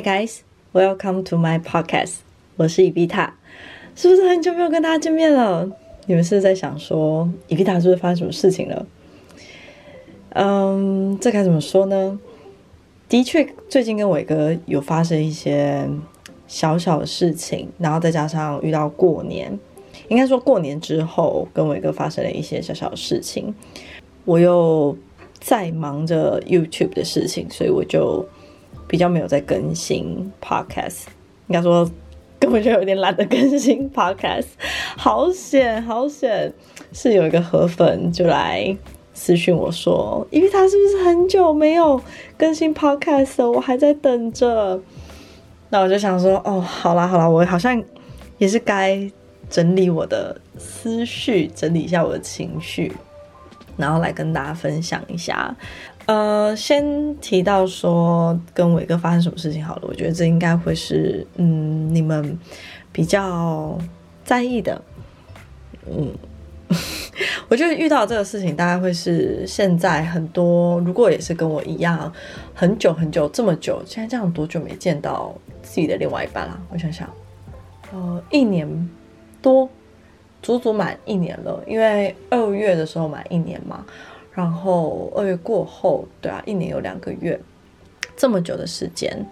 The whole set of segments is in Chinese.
Hey guys, welcome to my podcast。我是伊比塔，是不是很久没有跟大家见面了？你们是是在想说伊比塔是不是发生什么事情了？嗯，这该怎么说呢？的确，最近跟伟哥有发生一些小小的事情，然后再加上遇到过年，应该说过年之后跟伟哥发生了一些小小的事情，我又在忙着 YouTube 的事情，所以我就。比较没有在更新 podcast，应该说根本就有点懒得更新 podcast，好险好险！是有一个河粉就来私讯我说，因为他是不是很久没有更新 podcast？我还在等着。那我就想说，哦，好啦好啦，我好像也是该整理我的思绪，整理一下我的情绪，然后来跟大家分享一下。呃，先提到说跟伟哥发生什么事情好了，我觉得这应该会是嗯你们比较在意的。嗯，我觉得遇到这个事情，大概会是现在很多如果也是跟我一样很久很久这么久，现在这样多久没见到自己的另外一半了？我想想，呃，一年多，足足满一年了，因为二月的时候满一年嘛。然后二月过后，对啊，一年有两个月，这么久的时间，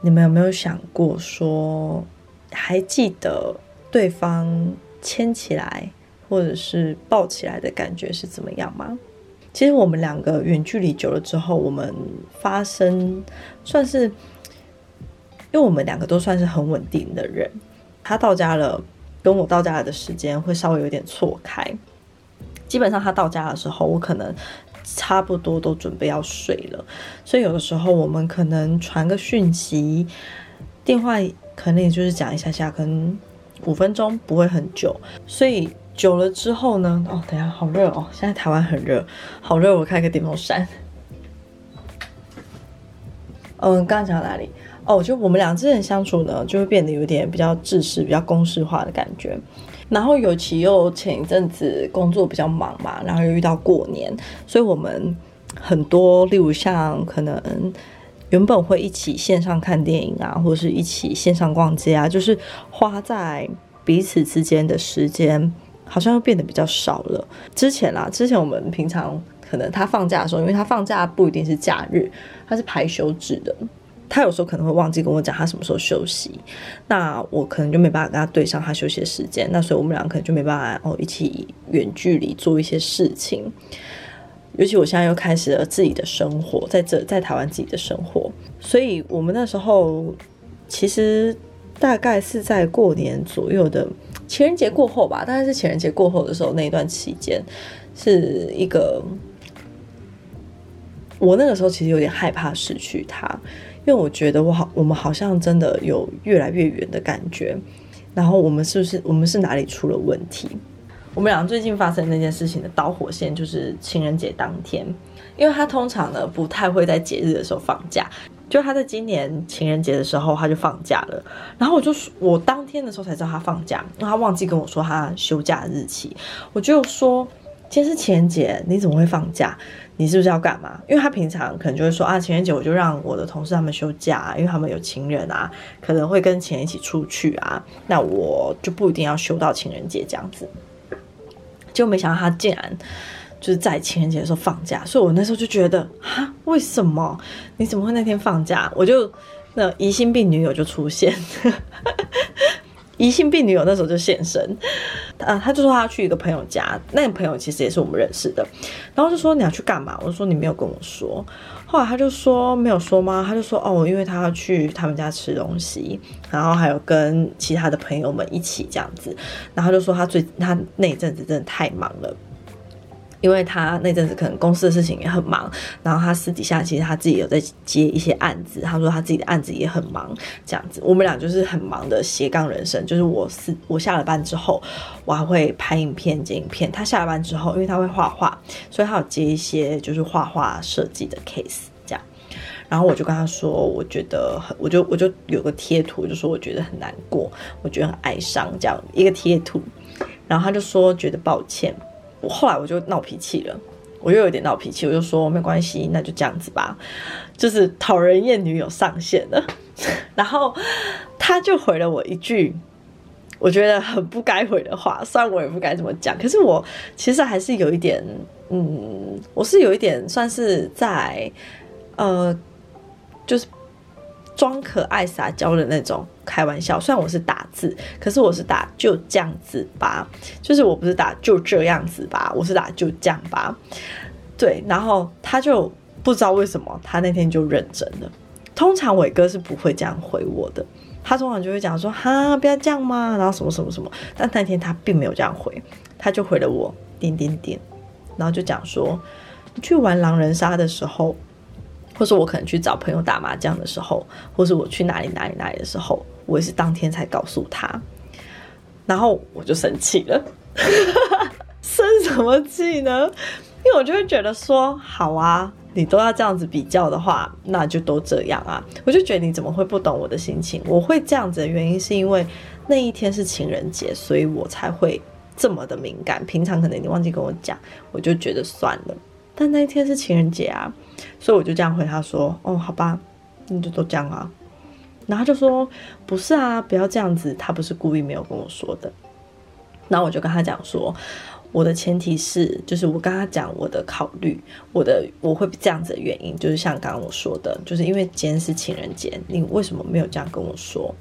你们有没有想过说，还记得对方牵起来或者是抱起来的感觉是怎么样吗？其实我们两个远距离久了之后，我们发生算是，因为我们两个都算是很稳定的人，他到家了，跟我到家的时间会稍微有点错开。基本上他到家的时候，我可能差不多都准备要睡了，所以有的时候我们可能传个讯息，电话可能也就是讲一下下，可能五分钟不会很久。所以久了之后呢，哦，等下好热哦，现在台湾很热，好热，我开个电风扇。嗯，刚刚讲到哪里？哦，就我们俩之间相处呢，就会变得有点比较制式、比较公式化的感觉。然后尤其又前一阵子工作比较忙嘛，然后又遇到过年，所以我们很多，例如像可能原本会一起线上看电影啊，或者是一起线上逛街啊，就是花在彼此之间的时间，好像又变得比较少了。之前啦，之前我们平常可能他放假的时候，因为他放假不一定是假日，他是排休制的。他有时候可能会忘记跟我讲他什么时候休息，那我可能就没办法跟他对上他休息的时间，那所以我们两个可能就没办法哦一起远距离做一些事情。尤其我现在又开始了自己的生活，在这在台湾自己的生活，所以我们那时候其实大概是在过年左右的情人节过后吧，大概是情人节过后的时候那一段期间，是一个我那个时候其实有点害怕失去他。因为我觉得我好，我们好像真的有越来越远的感觉。然后我们是不是我们是哪里出了问题？我们俩最近发生那件事情的导火线就是情人节当天，因为他通常呢不太会在节日的时候放假，就他在今年情人节的时候他就放假了。然后我就我当天的时候才知道他放假，因为他忘记跟我说他休假日期。我就说今天是情人节，你怎么会放假？你是不是要干嘛？因为他平常可能就会说啊，情人节我就让我的同事他们休假，因为他们有情人啊，可能会跟情人一起出去啊，那我就不一定要休到情人节这样子。就没想到他竟然就是在情人节的时候放假，所以我那时候就觉得啊，为什么你怎么会那天放假？我就那疑心病女友就出现。疑心病女友那时候就现身，呃，他就说他要去一个朋友家，那个朋友其实也是我们认识的，然后就说你要去干嘛？我就说你没有跟我说，后来他就说没有说吗？他就说哦，因为他要去他们家吃东西，然后还有跟其他的朋友们一起这样子，然后就说他最他那一阵子真的太忙了。因为他那阵子可能公司的事情也很忙，然后他私底下其实他自己有在接一些案子，他说他自己的案子也很忙，这样子，我们俩就是很忙的斜杠人生，就是我是我下了班之后，我还会拍影片剪影片，他下了班之后，因为他会画画，所以他有接一些就是画画设计的 case 这样，然后我就跟他说，我觉得很，我就我就有个贴图，就说我觉得很难过，我觉得很哀伤这样一个贴图，然后他就说觉得抱歉。我后来我就闹脾气了，我又有点闹脾气，我就说没关系，那就这样子吧，就是讨人厌女友上线了。然后他就回了我一句，我觉得很不该回的话，虽然我也不该这么讲，可是我其实还是有一点，嗯，我是有一点算是在，呃，就是装可爱撒娇的那种开玩笑。虽然我是打字，可是我是打就这样子吧，就是我不是打就这样子吧，我是打就这样吧。对，然后他就不知道为什么，他那天就认真了。通常伟哥是不会这样回我的，他通常就会讲说哈不要这样嘛，然后什么什么什么。但那天他并没有这样回，他就回了我点点点，然后就讲说去玩狼人杀的时候，或是我可能去找朋友打麻将的时候，或是我去哪里哪里哪里的时候，我也是当天才告诉他，然后我就生气了，生什么气呢？因为我就会觉得说好啊。你都要这样子比较的话，那就都这样啊！我就觉得你怎么会不懂我的心情？我会这样子的原因是因为那一天是情人节，所以我才会这么的敏感。平常可能你忘记跟我讲，我就觉得算了。但那一天是情人节啊，所以我就这样回他说：“哦，好吧，那就都这样啊。”然后他就说：“不是啊，不要这样子，他不是故意没有跟我说的。”然后我就跟他讲说。我的前提是，就是我跟他讲我的考虑，我的我会这样子的原因，就是像刚刚我说的，就是因为今天是情人节，你为什么没有这样跟我说？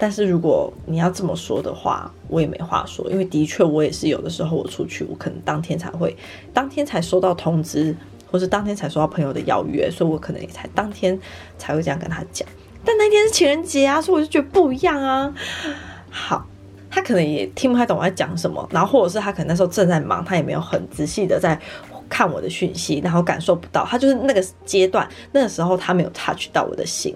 但是如果你要这么说的话，我也没话说，因为的确我也是有的时候我出去，我可能当天才会，当天才收到通知，或是当天才收到朋友的邀约，所以我可能也才当天才会这样跟他讲。但那天是情人节啊，所以我就觉得不一样啊。好。他可能也听不太懂我在讲什么，然后或者是他可能那时候正在忙，他也没有很仔细的在看我的讯息，然后感受不到，他就是那个阶段，那个时候他没有 touch 到我的心，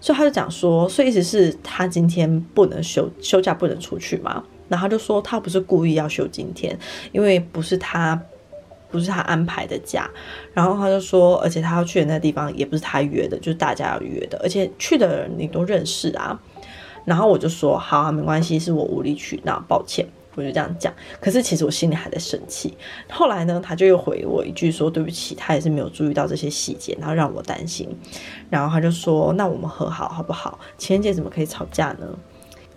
所以他就讲说，所以意思是他今天不能休休假，不能出去嘛，然后他就说他不是故意要休今天，因为不是他不是他安排的假，然后他就说，而且他要去的那个地方也不是他约的，就是大家要约的，而且去的人你都认识啊。然后我就说好啊，没关系，是我无理取闹，抱歉，我就这样讲。可是其实我心里还在生气。后来呢，他就又回我一句说对不起，他也是没有注意到这些细节，然后让我担心。然后他就说那我们和好好不好？情人节怎么可以吵架呢？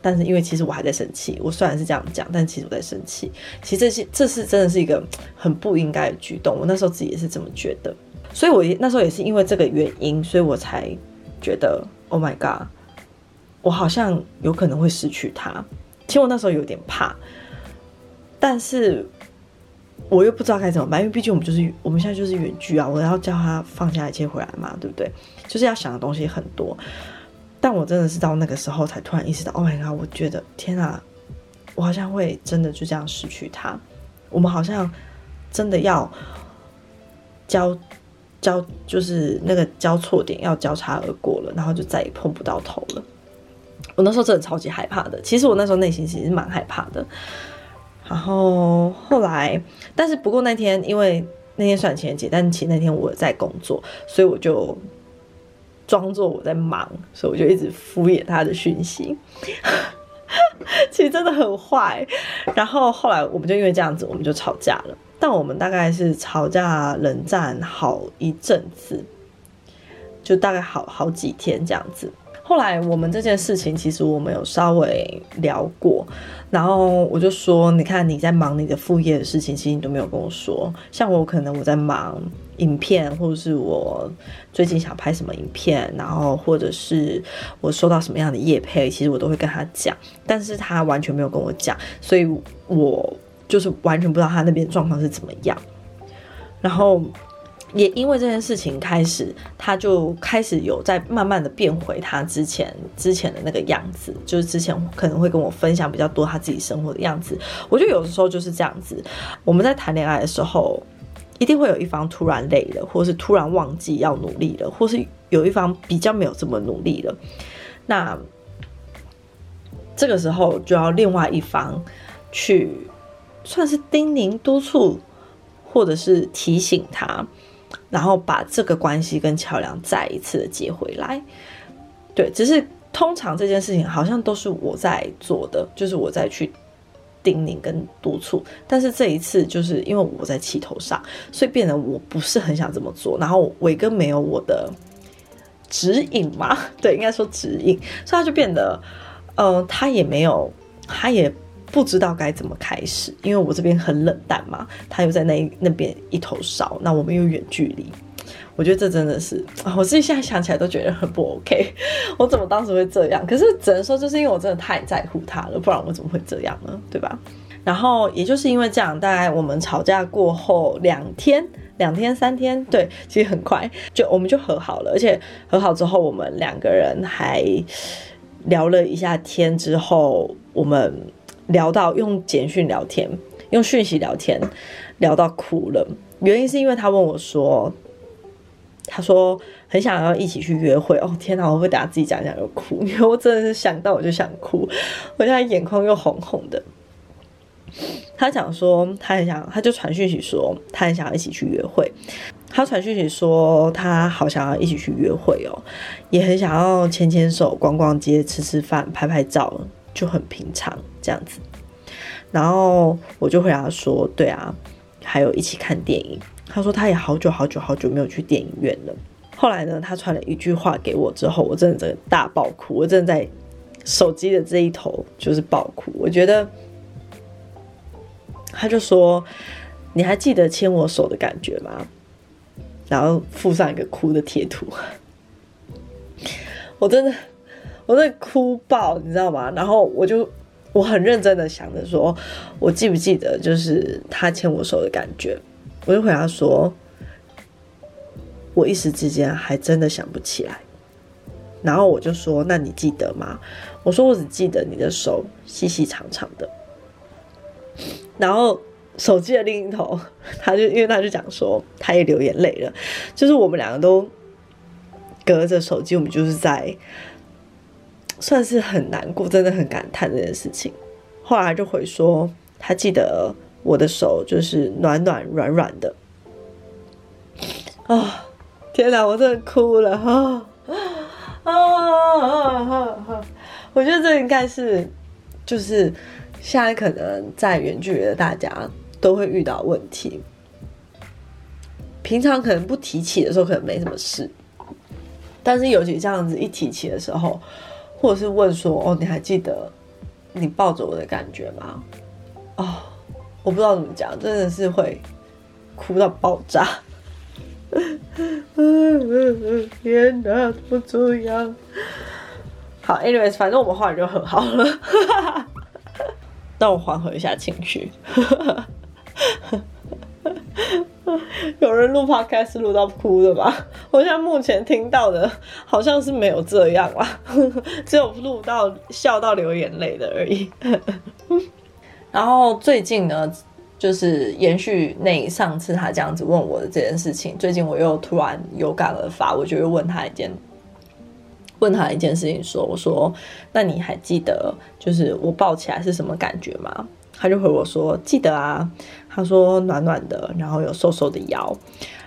但是因为其实我还在生气，我虽然是这样讲，但其实我在生气。其实这些这是真的是一个很不应该的举动，我那时候自己也是这么觉得。所以我那时候也是因为这个原因，所以我才觉得 Oh my God。我好像有可能会失去他，其实我那时候有点怕，但是我又不知道该怎么办，因为毕竟我们就是我们现在就是远距啊，我要叫他放下一切回来嘛，对不对？就是要想的东西很多，但我真的是到那个时候才突然意识到，Oh my god！我觉得天啊，我好像会真的就这样失去他，我们好像真的要交交，就是那个交错点要交叉而过了，然后就再也碰不到头了。我那时候真的超级害怕的，其实我那时候内心其实蛮害怕的。然后后来，但是不过那天因为那天算情人节，但其实那天我在工作，所以我就装作我在忙，所以我就一直敷衍他的讯息。其实真的很坏。然后后来我们就因为这样子，我们就吵架了。但我们大概是吵架冷战好一阵子，就大概好好几天这样子。后来我们这件事情，其实我们有稍微聊过，然后我就说，你看你在忙你的副业的事情，其实你都没有跟我说。像我可能我在忙影片，或者是我最近想拍什么影片，然后或者是我收到什么样的业配，其实我都会跟他讲，但是他完全没有跟我讲，所以我就是完全不知道他那边状况是怎么样，然后。也因为这件事情开始，他就开始有在慢慢的变回他之前之前的那个样子，就是之前可能会跟我分享比较多他自己生活的样子。我觉得有的时候就是这样子，我们在谈恋爱的时候，一定会有一方突然累了，或是突然忘记要努力了，或是有一方比较没有这么努力了。那这个时候就要另外一方去算是叮咛督促，或者是提醒他。然后把这个关系跟桥梁再一次的接回来，对，只是通常这件事情好像都是我在做的，就是我在去叮咛跟督促。但是这一次就是因为我在气头上，所以变得我不是很想这么做。然后伟哥没有我的指引嘛，对，应该说指引，所以他就变得，呃，他也没有，他也不知道该怎么开始，因为我这边很冷淡嘛，他又在那那边一头烧，那我们又远距离。我觉得这真的是，我自己现在想起来都觉得很不 OK。我怎么当时会这样？可是只能说，就是因为我真的太在乎他了，不然我怎么会这样呢？对吧？然后也就是因为这样，大概我们吵架过后两天、两天、三天，对，其实很快就我们就和好了。而且和好之后，我们两个人还聊了一下天，之后我们聊到用简讯聊天，用讯息聊天，聊到哭了。原因是因为他问我说。他说很想要一起去约会哦，天哪！我会等下自己讲讲又哭，因为我真的是想到我就想哭，我现在眼眶又红红的。他讲说他很想，他就传讯息说他很想要一起去约会。他传讯息说他好想要一起去约会哦，也很想要牵牵手、逛逛街、吃吃饭、拍拍照，就很平常这样子。然后我就回答说，对啊，还有一起看电影。他说他也好久好久好久没有去电影院了。后来呢，他传了一句话给我之后，我真的真的大爆哭。我真的在手机的这一头就是爆哭。我觉得他就说：“你还记得牵我手的感觉吗？”然后附上一个哭的贴图。我真的，我在哭爆，你知道吗？然后我就我很认真的想着说，我记不记得就是他牵我手的感觉。我就回答说：“我一时之间还真的想不起来。”然后我就说：“那你记得吗？”我说：“我只记得你的手细细长长的。”然后手机的另一头，他就因为他就讲说他也流眼泪了，就是我们两个都隔着手机，我们就是在算是很难过，真的很感叹这件事情。后来就回说他记得。我的手就是暖暖软软的啊！天哪，我真的哭了啊啊啊！我觉得这应该是就是现在可能在远距离的大家都会遇到问题。平常可能不提起的时候，可能没什么事，但是尤其这样子一提起的时候，或者是问说：“哦，你还记得你抱着我的感觉吗？”哦。我不知道怎么讲，真的是会哭到爆炸。天哪，怎么这样？好，anyways，反正我们后来就很好了。让我缓和一下情绪。有人录 podcast 录到哭的吗？我现在目前听到的好像是没有这样啦，只有录到笑到流眼泪的而已。然后最近呢，就是延续那上次他这样子问我的这件事情，最近我又突然有感而发，我就又问他一件，问他一件事情，说我说那你还记得就是我抱起来是什么感觉吗？他就回我说记得啊，他说暖暖的，然后有瘦瘦的腰，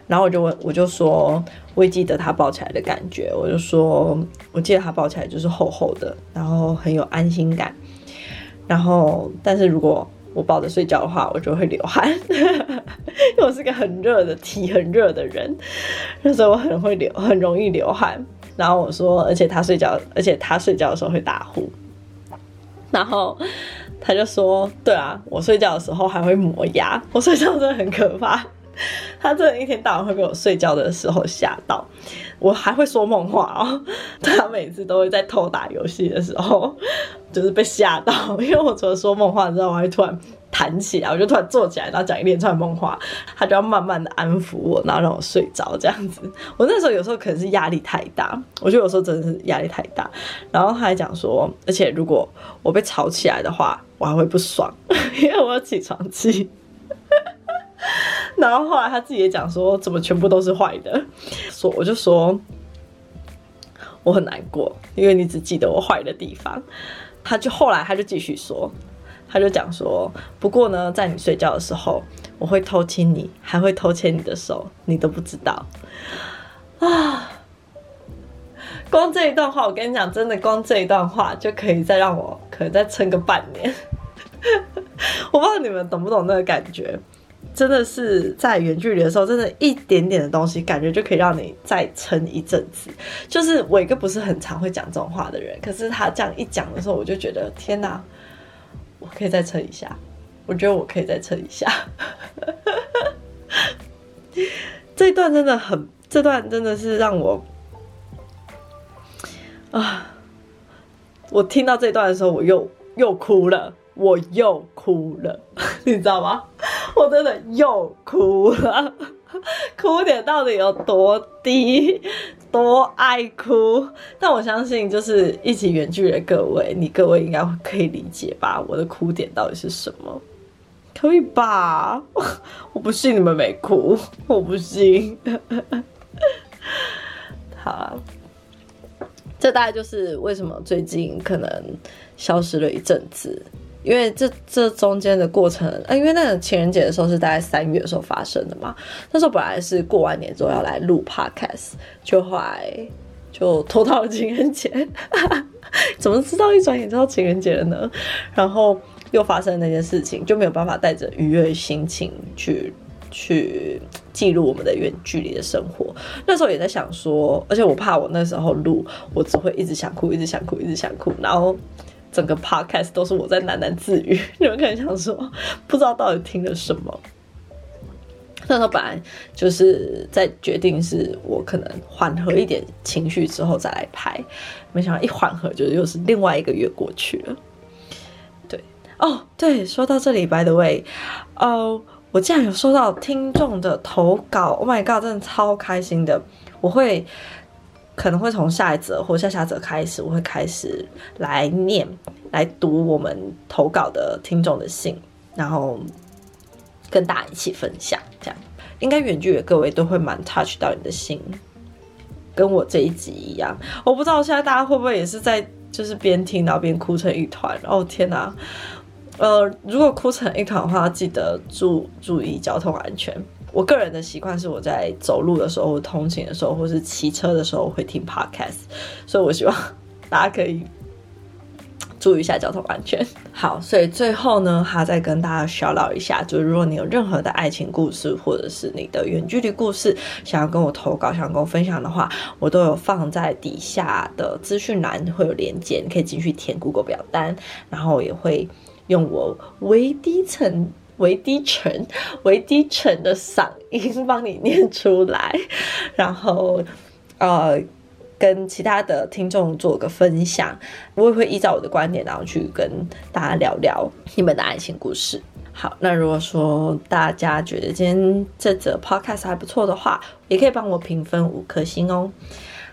然后我就问我就说我也记得他抱起来的感觉，我就说我记得他抱起来就是厚厚的，然后很有安心感。然后，但是如果我抱着睡觉的话，我就会流汗，因为我是个很热的体很热的人，所以我很会流，很容易流汗。然后我说，而且他睡觉，而且他睡觉的时候会打呼。然后他就说：“对啊，我睡觉的时候还会磨牙，我睡觉真的很可怕。”他真的一天到晚会被我睡觉的时候吓到，我还会说梦话哦。他每次都会在偷打游戏的时候，就是被吓到，因为我除了说梦话之外，我还突然弹起来，我就突然坐起来，然后讲一连串梦话，他就要慢慢的安抚我，然后让我睡着这样子。我那时候有时候可能是压力太大，我觉得有时候真的是压力太大。然后他还讲说，而且如果我被吵起来的话，我还会不爽，因为我有起床气。然后后来他自己也讲说，怎么全部都是坏的？说我就说我很难过，因为你只记得我坏的地方。他就后来他就继续说，他就讲说，不过呢，在你睡觉的时候，我会偷亲你，还会偷牵你的手，你都不知道啊。光这一段话，我跟你讲，真的光这一段话就可以再让我可能再撑个半年。我不知道你们懂不懂那个感觉。真的是在远距离的时候，真的一点点的东西，感觉就可以让你再撑一阵子。就是我一个不是很常会讲这种话的人，可是他这样一讲的时候，我就觉得天哪，我可以再撑一下。我觉得我可以再撑一下。这段真的很，这段真的是让我啊，我听到这段的时候，我又又哭了。我又哭了，你知道吗？我真的又哭了，哭点到底有多低，多爱哭？但我相信，就是一起远距的各位，你各位应该可以理解吧？我的哭点到底是什么？可以吧？我不信你们没哭，我不信。好，这大概就是为什么最近可能消失了一阵子。因为这这中间的过程，啊，因为那个情人节的时候是大概三月的时候发生的嘛，那时候本来是过完年之后要来录 podcast，就后来就拖到了情人节，怎么知道一转眼就到情人节了呢？然后又发生那件事情，就没有办法带着愉悦的心情去去记录我们的远距离的生活。那时候也在想说，而且我怕我那时候录，我只会一直想哭，一直想哭，一直想哭，然后。整个 podcast 都是我在喃喃自语，你们可能想说不知道到底听了什么。那时候本来就是在决定是我可能缓和一点情绪之后再来拍，没想到一缓和就又是另外一个月过去了。对，哦，对，说到这里，by the way，哦，我竟然有收到听众的投稿，Oh my god，真的超开心的，我会。可能会从下一则或下下则开始，我会开始来念、来读我们投稿的听众的信，然后跟大家一起分享。这样应该远距的各位都会蛮 touch 到你的心，跟我这一集一样。我不知道现在大家会不会也是在就是边听然后边哭成一团。哦天哪！呃，如果哭成一团的话，记得注注意交通安全。我个人的习惯是，我在走路的时候、通勤的时候，或是骑车的时候会听 podcast，所以我希望 大家可以注意一下交通安全。好，所以最后呢，还再跟大家小聊一下，就是如果你有任何的爱情故事，或者是你的远距离故事，想要跟我投稿、想跟我分享的话，我都有放在底下的资讯栏会有连接，你可以进去填 Google 表单，然后也会用我微低沉。为低沉、为低沉的嗓音帮你念出来，然后呃，跟其他的听众做个分享。我也会依照我的观点，然后去跟大家聊聊你们的爱情故事。好，那如果说大家觉得今天这则 podcast 还不错的话，也可以帮我评分五颗星哦。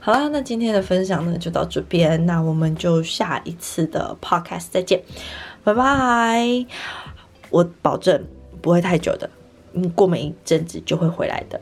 好啦，那今天的分享呢就到这边，那我们就下一次的 podcast 再见，拜拜。我保证不会太久的，嗯，过没一阵子就会回来的。